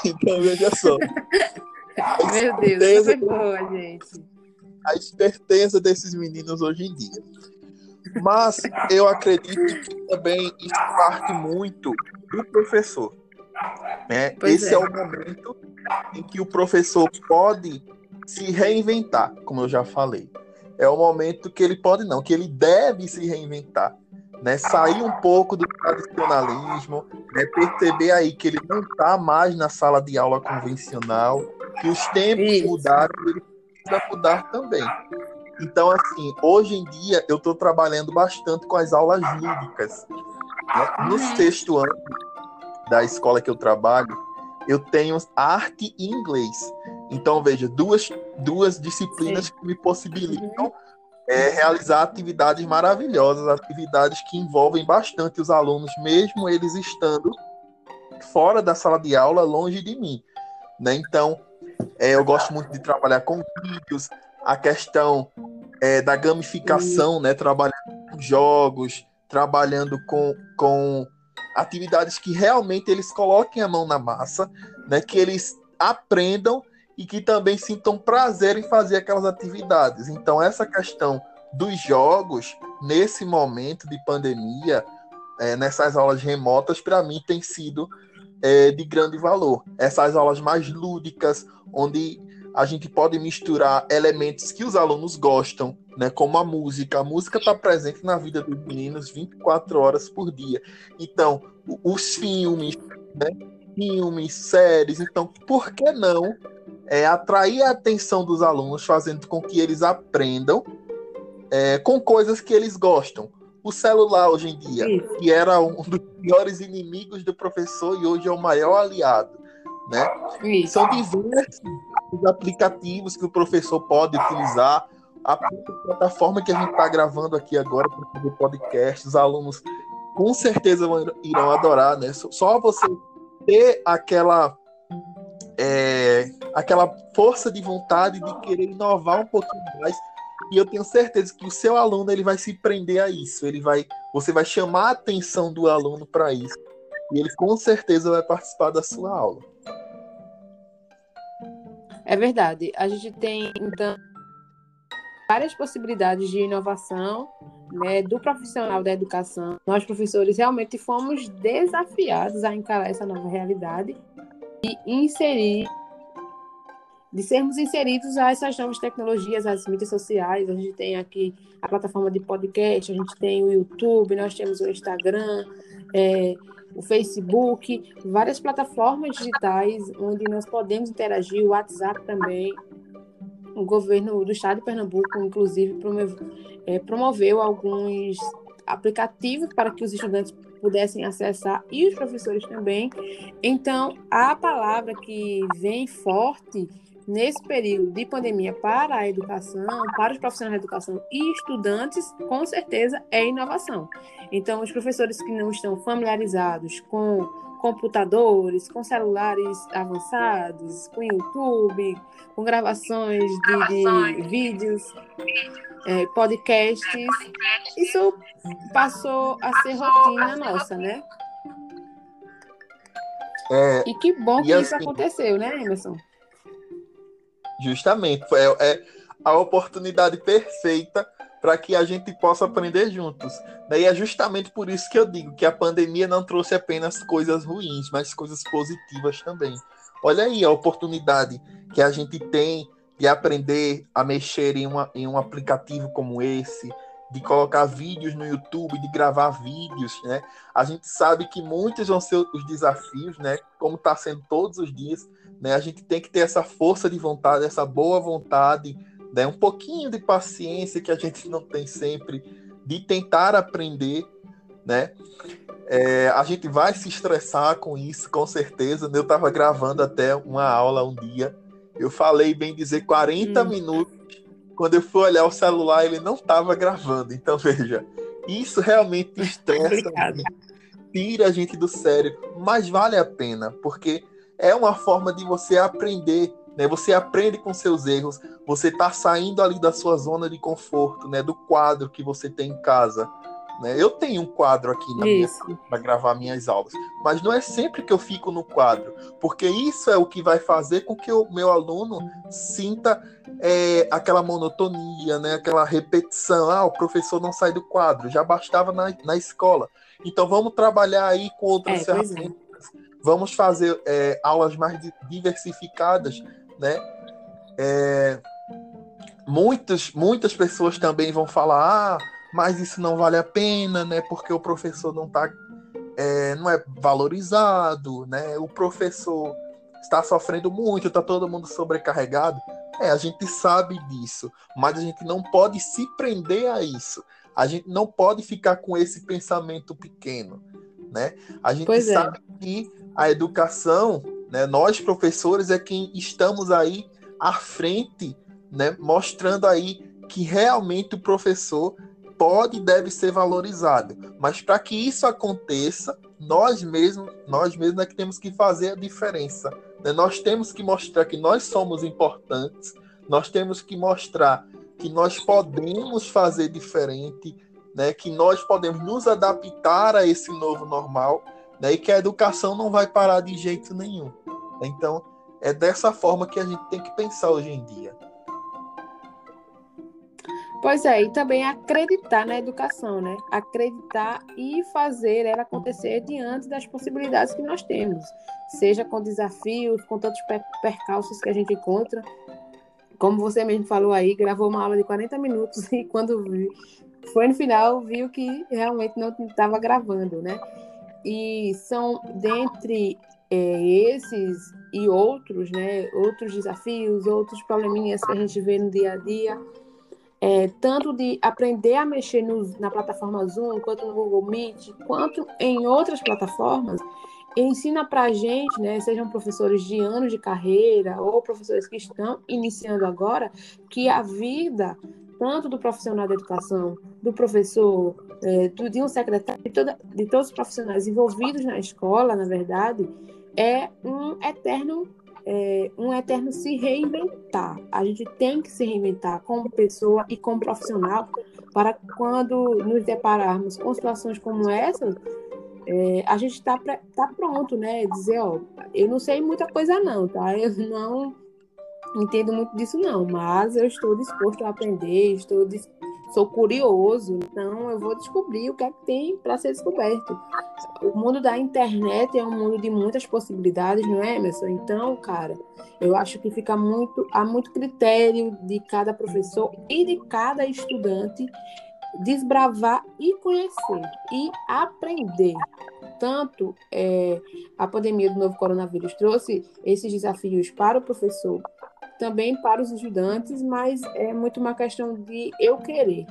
Então veja só. Meu Deus, isso foi boa, gente a esperteza desses meninos hoje em dia. Mas eu acredito que também isso parte muito do professor. Né? Esse é. é o momento em que o professor pode se reinventar, como eu já falei. É o momento que ele pode não, que ele deve se reinventar. Né, sair um pouco do tradicionalismo, né, perceber aí que ele não está mais na sala de aula convencional, que os tempos Isso. mudaram, ele vai mudar também. Então, assim, hoje em dia eu estou trabalhando bastante com as aulas lúdicas. No uhum. sexto ano da escola que eu trabalho, eu tenho arte e inglês. Então, veja, duas, duas disciplinas Sim. que me possibilitam uhum. é, realizar atividades maravilhosas, atividades que envolvem bastante os alunos, mesmo eles estando fora da sala de aula, longe de mim. Né? Então, é, eu gosto muito de trabalhar com vídeos, a questão é, da gamificação, né? Trabalhando com jogos, trabalhando com, com atividades que realmente eles coloquem a mão na massa, né? Que eles aprendam e que também sintam prazer em fazer aquelas atividades. Então, essa questão dos jogos, nesse momento de pandemia, é, nessas aulas remotas, para mim tem sido é, de grande valor. Essas aulas mais lúdicas, onde a gente pode misturar elementos que os alunos gostam, né, como a música. A música está presente na vida dos meninos 24 horas por dia. Então, os filmes, né, filmes, séries. Então, por que não é, atrair a atenção dos alunos, fazendo com que eles aprendam é, com coisas que eles gostam? O celular hoje em dia, Isso. que era um dos piores inimigos do professor e hoje é o maior aliado. Né? Isso. São diversos aplicativos que o professor pode utilizar. A plataforma que a gente está gravando aqui agora para fazer podcast, os alunos com certeza irão adorar, né? Só você ter aquela é, aquela força de vontade de querer inovar um pouquinho mais e eu tenho certeza que o seu aluno ele vai se prender a isso ele vai você vai chamar a atenção do aluno para isso e ele com certeza vai participar da sua aula é verdade. A gente tem, então, várias possibilidades de inovação né, do profissional da educação. Nós, professores, realmente fomos desafiados a encarar essa nova realidade e inserir, de sermos inseridos a essas novas tecnologias, as mídias sociais. A gente tem aqui a plataforma de podcast, a gente tem o YouTube, nós temos o Instagram. É, o Facebook, várias plataformas digitais onde nós podemos interagir, o WhatsApp também. O governo do estado de Pernambuco, inclusive, é, promoveu alguns aplicativos para que os estudantes pudessem acessar e os professores também. Então, a palavra que vem forte nesse período de pandemia para a educação, para os profissionais da educação e estudantes, com certeza é inovação. Então, os professores que não estão familiarizados com computadores, com celulares avançados, com YouTube, com gravações de, de vídeos, é, podcasts, isso passou a ser rotina nossa, né? É, e que bom que isso assim, aconteceu, né, Emerson? Justamente, é, é a oportunidade perfeita para que a gente possa aprender juntos. E é justamente por isso que eu digo que a pandemia não trouxe apenas coisas ruins, mas coisas positivas também. Olha aí a oportunidade que a gente tem de aprender a mexer em, uma, em um aplicativo como esse, de colocar vídeos no YouTube, de gravar vídeos, né? A gente sabe que muitos vão ser os desafios, né? Como está sendo todos os dias, né? A gente tem que ter essa força de vontade, essa boa vontade, né? Um pouquinho de paciência que a gente não tem sempre, de tentar aprender, né? É, a gente vai se estressar com isso, com certeza. Eu estava gravando até uma aula um dia. Eu falei, bem dizer, 40 hum. minutos. Quando eu fui olhar o celular, ele não estava gravando. Então, veja, isso realmente estressa, tira a gente do sério. Mas vale a pena, porque é uma forma de você aprender, né? Você aprende com seus erros, você está saindo ali da sua zona de conforto, né? Do quadro que você tem em casa. Né? Eu tenho um quadro aqui para gravar minhas aulas, mas não é sempre que eu fico no quadro, porque isso é o que vai fazer com que o meu aluno sinta é, aquela monotonia, né? aquela repetição. Ah, o professor não sai do quadro, já bastava na, na escola. Então vamos trabalhar aí com outras é, é. ferramentas Vamos fazer é, aulas mais diversificadas, né? É, muitas, muitas pessoas também vão falar, ah, mas isso não vale a pena, né? Porque o professor não tá, é, não é valorizado, né? O professor está sofrendo muito, está todo mundo sobrecarregado. É, a gente sabe disso, mas a gente não pode se prender a isso. A gente não pode ficar com esse pensamento pequeno, né? A gente pois é. sabe é. que a educação, né, nós professores é quem estamos aí à frente, né, mostrando aí que realmente o professor pode e deve ser valorizado. Mas para que isso aconteça, nós mesmos, nós mesmos é que temos que fazer a diferença. Né? Nós temos que mostrar que nós somos importantes, nós temos que mostrar que nós podemos fazer diferente, né? que nós podemos nos adaptar a esse novo normal e que a educação não vai parar de jeito nenhum. Então, é dessa forma que a gente tem que pensar hoje em dia. Pois é, e também acreditar na educação, né? Acreditar e fazer ela acontecer diante das possibilidades que nós temos, seja com desafios, com tantos percalços que a gente encontra. Como você mesmo falou aí, gravou uma aula de 40 minutos e quando foi no final, viu que realmente não estava gravando, né? E são dentre é, esses e outros, né? Outros desafios, outros probleminhas que a gente vê no dia a dia é, tanto de aprender a mexer no, na plataforma Zoom, quanto no Google Meet, quanto em outras plataformas, ensina para a gente, né, sejam professores de anos de carreira ou professores que estão iniciando agora, que a vida, tanto do profissional da educação, do professor, é, de um secretário, de, toda, de todos os profissionais envolvidos na escola, na verdade, é um eterno é, um eterno se reinventar. A gente tem que se reinventar como pessoa e como profissional para quando nos depararmos com situações como essa, é, a gente está tá pronto, né? Dizer, ó, eu não sei muita coisa não, tá? Eu não entendo muito disso não, mas eu estou disposto a aprender, estou sou curioso, então eu vou descobrir o que é que tem para ser descoberto. O mundo da internet é um mundo de muitas possibilidades, não é, Emerson? Então, cara, eu acho que fica muito há muito critério de cada professor e de cada estudante desbravar e conhecer e aprender. Tanto é, a pandemia do novo coronavírus trouxe esses desafios para o professor também para os estudantes, mas é muito uma questão de eu querer,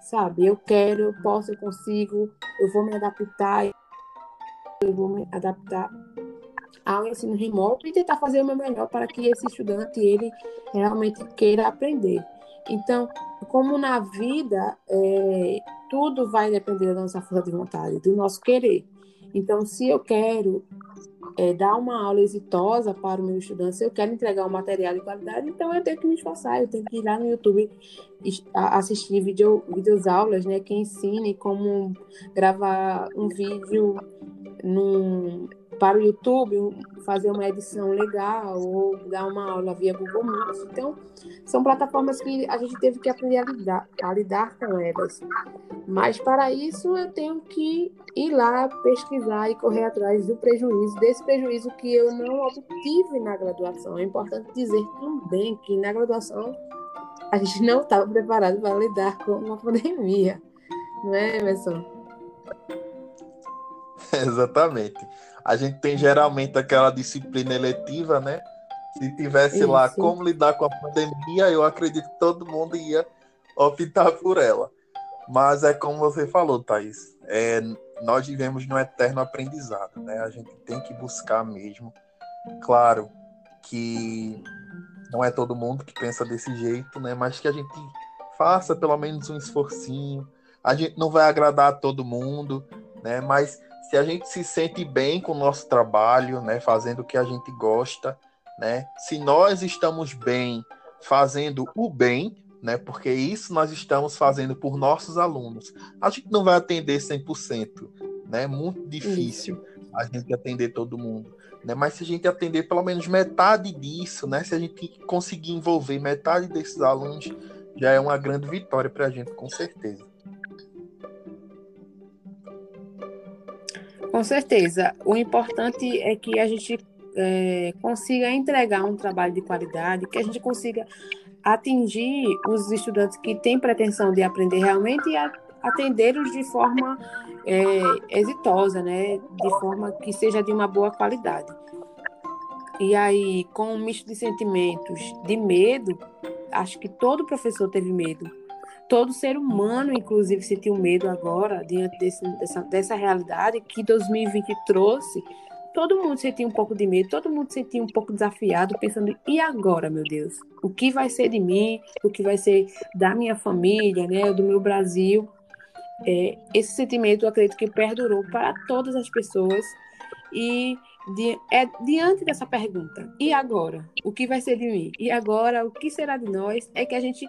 sabe? Eu quero, eu posso, eu consigo, eu vou me adaptar, eu vou me adaptar ao ensino remoto e tentar fazer o meu melhor para que esse estudante ele realmente queira aprender. Então, como na vida, é, tudo vai depender da nossa força de vontade, do nosso querer. Então, se eu quero é, dar uma aula exitosa para o meu estudante, se eu quero entregar um material de qualidade, então eu tenho que me esforçar, eu tenho que ir lá no YouTube assistir vídeo, vídeos aulas, né, que ensine como gravar um vídeo num, para o YouTube, fazer uma edição legal ou dar uma aula via Google Meet. Então, são plataformas que a gente teve que aprender a lidar, a lidar com elas. Mas para isso eu tenho que ir lá pesquisar e correr atrás do prejuízo, desse prejuízo que eu não obtive na graduação. É importante dizer também que na graduação a gente não estava preparado para lidar com uma pandemia. Não é, Emerson? Exatamente a gente tem geralmente aquela disciplina eletiva, né? Se tivesse Isso. lá como lidar com a pandemia, eu acredito que todo mundo ia optar por ela. Mas é como você falou, Thaís, é, nós vivemos no eterno aprendizado, né? A gente tem que buscar mesmo. Claro que não é todo mundo que pensa desse jeito, né? Mas que a gente faça pelo menos um esforcinho. A gente não vai agradar a todo mundo, né? Mas se a gente se sente bem com o nosso trabalho, né, fazendo o que a gente gosta, né, se nós estamos bem fazendo o bem, né, porque isso nós estamos fazendo por nossos alunos, a gente não vai atender 100%, né, é muito difícil isso. a gente atender todo mundo, né, mas se a gente atender pelo menos metade disso, né, se a gente conseguir envolver metade desses alunos, já é uma grande vitória para a gente, com certeza. Com certeza. O importante é que a gente é, consiga entregar um trabalho de qualidade, que a gente consiga atingir os estudantes que têm pretensão de aprender realmente e atendê-los de forma é, exitosa, né? de forma que seja de uma boa qualidade. E aí, com um misto de sentimentos de medo, acho que todo professor teve medo todo ser humano, inclusive, sentiu medo agora, diante desse, dessa, dessa realidade que 2020 trouxe. Todo mundo sentia um pouco de medo, todo mundo sentia um pouco desafiado, pensando: e agora, meu Deus? O que vai ser de mim? O que vai ser da minha família, né, do meu Brasil? É, esse sentimento, eu acredito que perdurou para todas as pessoas. E di é diante dessa pergunta: e agora? O que vai ser de mim? E agora? O que será de nós? É que a gente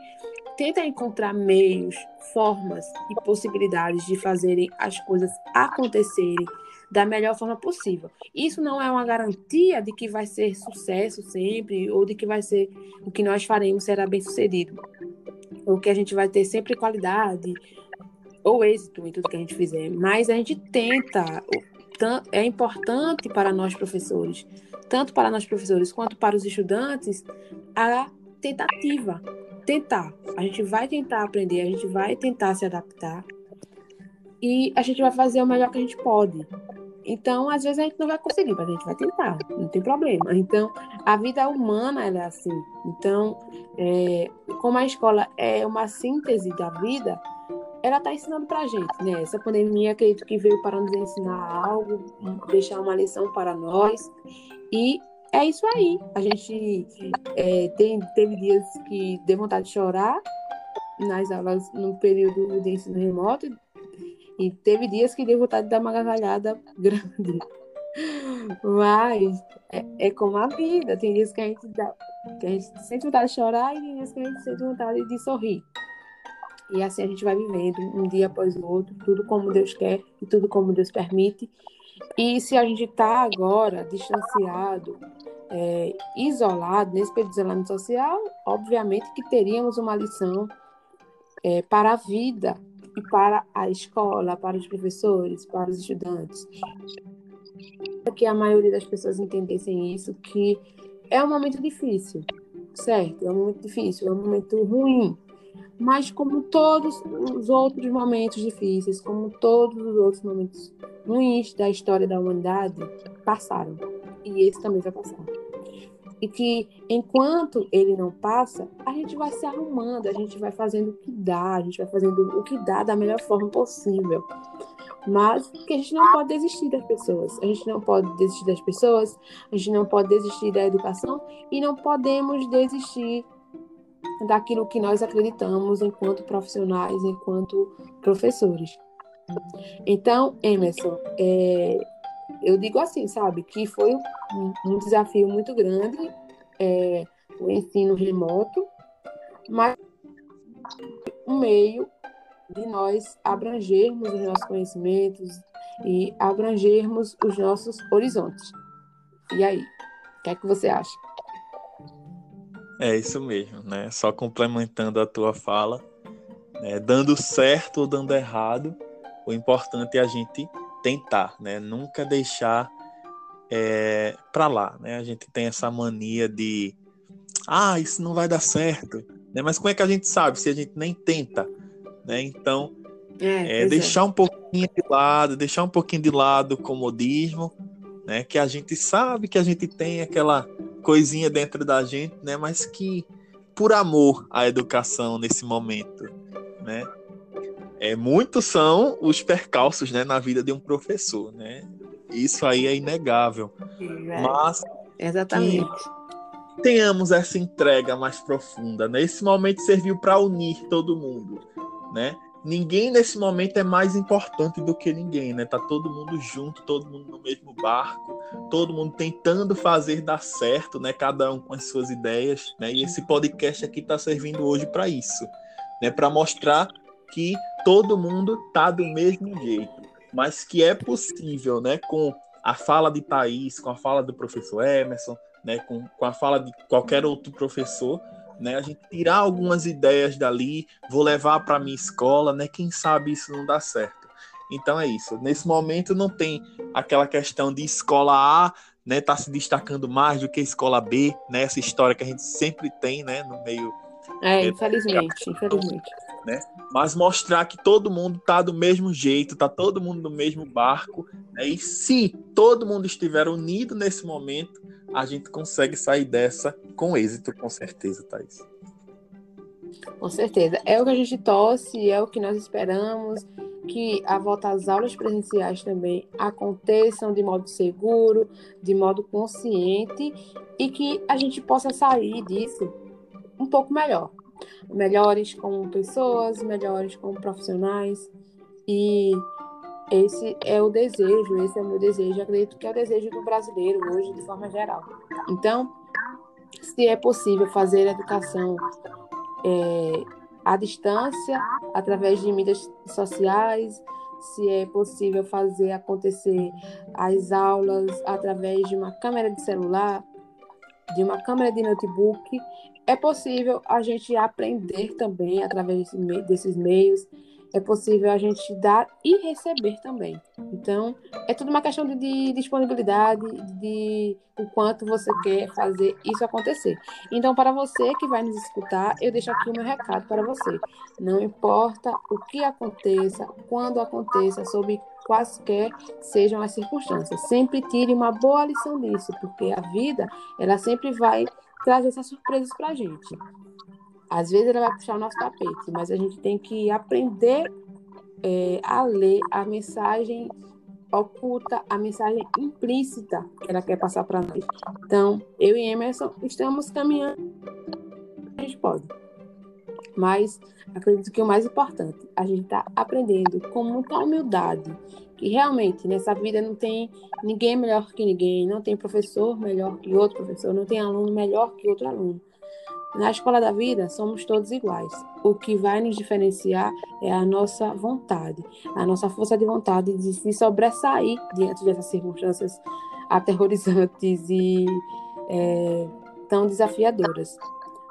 tenta encontrar meios, formas e possibilidades de fazerem as coisas acontecerem da melhor forma possível. Isso não é uma garantia de que vai ser sucesso sempre, ou de que vai ser o que nós faremos será bem sucedido, ou que a gente vai ter sempre qualidade ou êxito em tudo que a gente fizer. Mas a gente tenta, é importante para nós professores, tanto para nós professores quanto para os estudantes, a tentativa. Tentar. A gente vai tentar aprender, a gente vai tentar se adaptar e a gente vai fazer o melhor que a gente pode. Então, às vezes a gente não vai conseguir, mas a gente vai tentar, não tem problema. Então, a vida humana é assim. Então, é, como a escola é uma síntese da vida, ela está ensinando para a gente, né? Essa pandemia, acredito que veio para nos ensinar algo, deixar uma lição para nós. E é isso aí. A gente é, tem, teve dias que deu vontade de chorar nas aulas no período de ensino remoto, e teve dias que deu vontade de dar uma gargalhada grande. Mas é, é, como a vida. Tem dias que a gente dá, que a gente sente vontade de chorar e tem dias que a gente sente vontade de sorrir. E assim a gente vai vivendo um dia após o outro, tudo como Deus quer e tudo como Deus permite. E se a gente está agora distanciado, é, isolado, nesse período de isolamento social, obviamente que teríamos uma lição é, para a vida e para a escola, para os professores, para os estudantes. Que a maioria das pessoas entendessem isso, que é um momento difícil, certo? É um momento difícil, é um momento ruim. Mas como todos os outros momentos difíceis, como todos os outros momentos ruins da história da humanidade, passaram. E esse também vai passar e que enquanto ele não passa, a gente vai se arrumando, a gente vai fazendo o que dá, a gente vai fazendo o que dá da melhor forma possível. Mas que a gente não pode desistir das pessoas, a gente não pode desistir das pessoas, a gente não pode desistir da educação e não podemos desistir daquilo que nós acreditamos enquanto profissionais, enquanto professores. Então, Emerson, é, eu digo assim, sabe, que foi um, um desafio muito grande é, o ensino remoto, mas um meio de nós abrangermos os nossos conhecimentos e abrangermos os nossos horizontes. E aí, o que é que você acha? É isso mesmo, né? Só complementando a tua fala, né? dando certo ou dando errado, o importante é a gente tentar, né? Nunca deixar é, para lá, né? A gente tem essa mania de, ah, isso não vai dar certo, né? Mas como é que a gente sabe se a gente nem tenta, né? Então, é, é deixar é. um pouquinho de lado, deixar um pouquinho de lado o comodismo, né? Que a gente sabe que a gente tem aquela coisinha dentro da gente, né? Mas que por amor à educação nesse momento, né? É, muitos são os percalços né, na vida de um professor, né? Isso aí é inegável. É, Mas exatamente. tenhamos essa entrega mais profunda. Né? Esse momento serviu para unir todo mundo, né? Ninguém nesse momento é mais importante do que ninguém, né? Tá todo mundo junto, todo mundo no mesmo barco, todo mundo tentando fazer dar certo, né? Cada um com as suas ideias, né? E esse podcast aqui está servindo hoje para isso, né? Para mostrar que todo mundo tá do mesmo jeito, mas que é possível, né, com a fala de Thaís, com a fala do professor Emerson, né, com, com a fala de qualquer outro professor, né, a gente tirar algumas ideias dali, vou levar para minha escola, né, quem sabe isso não dá certo. Então é isso. Nesse momento não tem aquela questão de escola A, né, tá se destacando mais do que escola B, né, essa história que a gente sempre tem, né, no meio. É, infelizmente, infelizmente né? Mas mostrar que todo mundo tá do mesmo jeito, tá todo mundo no mesmo barco, né? E se todo mundo estiver unido nesse momento, a gente consegue sair dessa com êxito, com certeza, Thaís. Com certeza. É o que a gente torce, é o que nós esperamos, que a volta às aulas presenciais também aconteçam de modo seguro, de modo consciente e que a gente possa sair disso um pouco melhor melhores como pessoas, melhores como profissionais. E esse é o desejo, esse é o meu desejo. acredito que é o desejo do brasileiro hoje, de forma geral. Então, se é possível fazer a educação é, à distância, através de mídias sociais, se é possível fazer acontecer as aulas através de uma câmera de celular, de uma câmera de notebook. É possível a gente aprender também através desses meios é possível a gente dar e receber também. Então, é tudo uma questão de, de disponibilidade, de o quanto você quer fazer isso acontecer. Então, para você que vai nos escutar, eu deixo aqui o meu recado para você. Não importa o que aconteça, quando aconteça, sob quaisquer sejam as circunstâncias, sempre tire uma boa lição disso, porque a vida, ela sempre vai trazer essas surpresas para a gente. Às vezes ela vai puxar o nosso tapete, mas a gente tem que aprender é, a ler a mensagem oculta, a mensagem implícita que ela quer passar para nós. Então, eu e Emerson estamos caminhando, a gente pode. Mas acredito que o mais importante, a gente está aprendendo com muita humildade, que realmente nessa vida não tem ninguém melhor que ninguém, não tem professor melhor que outro professor, não tem aluno melhor que outro aluno. Na escola da vida, somos todos iguais. O que vai nos diferenciar é a nossa vontade, a nossa força de vontade de se sobressair diante dessas circunstâncias aterrorizantes e é, tão desafiadoras.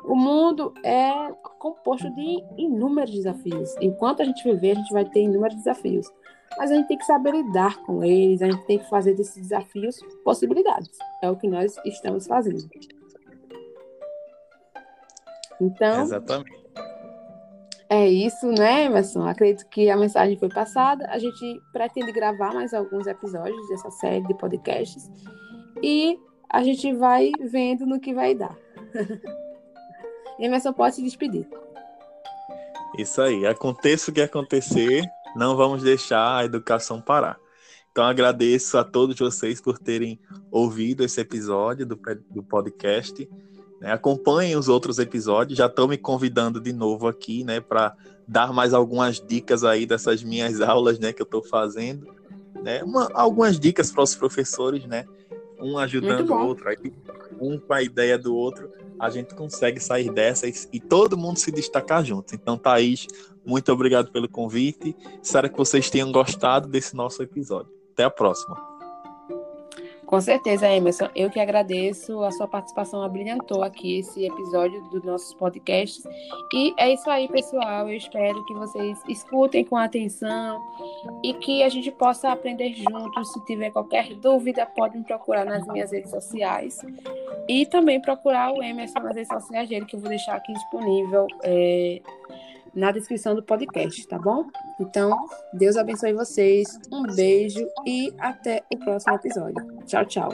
O mundo é composto de inúmeros desafios. Enquanto a gente viver, a gente vai ter inúmeros desafios. Mas a gente tem que saber lidar com eles, a gente tem que fazer desses desafios possibilidades. É o que nós estamos fazendo. Então. Exatamente. É isso, né, Emerson? Acredito que a mensagem foi passada. A gente pretende gravar mais alguns episódios dessa série de podcasts e a gente vai vendo no que vai dar. Emerson pode se despedir. Isso aí. Aconteça o que acontecer, não vamos deixar a educação parar. Então agradeço a todos vocês por terem ouvido esse episódio do, do podcast. Né? Acompanhem os outros episódios. Já estão me convidando de novo aqui, né, para dar mais algumas dicas aí dessas minhas aulas, né, que eu estou fazendo, né? Uma, algumas dicas para os professores, né? Um ajudando o outro, aí um com a ideia do outro, a gente consegue sair dessas e todo mundo se destacar junto. Então, Thaís, muito obrigado pelo convite. Espero que vocês tenham gostado desse nosso episódio. Até a próxima. Com certeza, Emerson. Eu que agradeço a sua participação, abrilhantou aqui esse episódio dos nossos podcasts. E é isso aí, pessoal. Eu espero que vocês escutem com atenção e que a gente possa aprender juntos. Se tiver qualquer dúvida, pode me procurar nas minhas redes sociais. E também procurar o Emerson nas redes sociais dele, que eu vou deixar aqui disponível. É na descrição do podcast, tá bom? Então, Deus abençoe vocês, um beijo e até o próximo episódio. Tchau, tchau.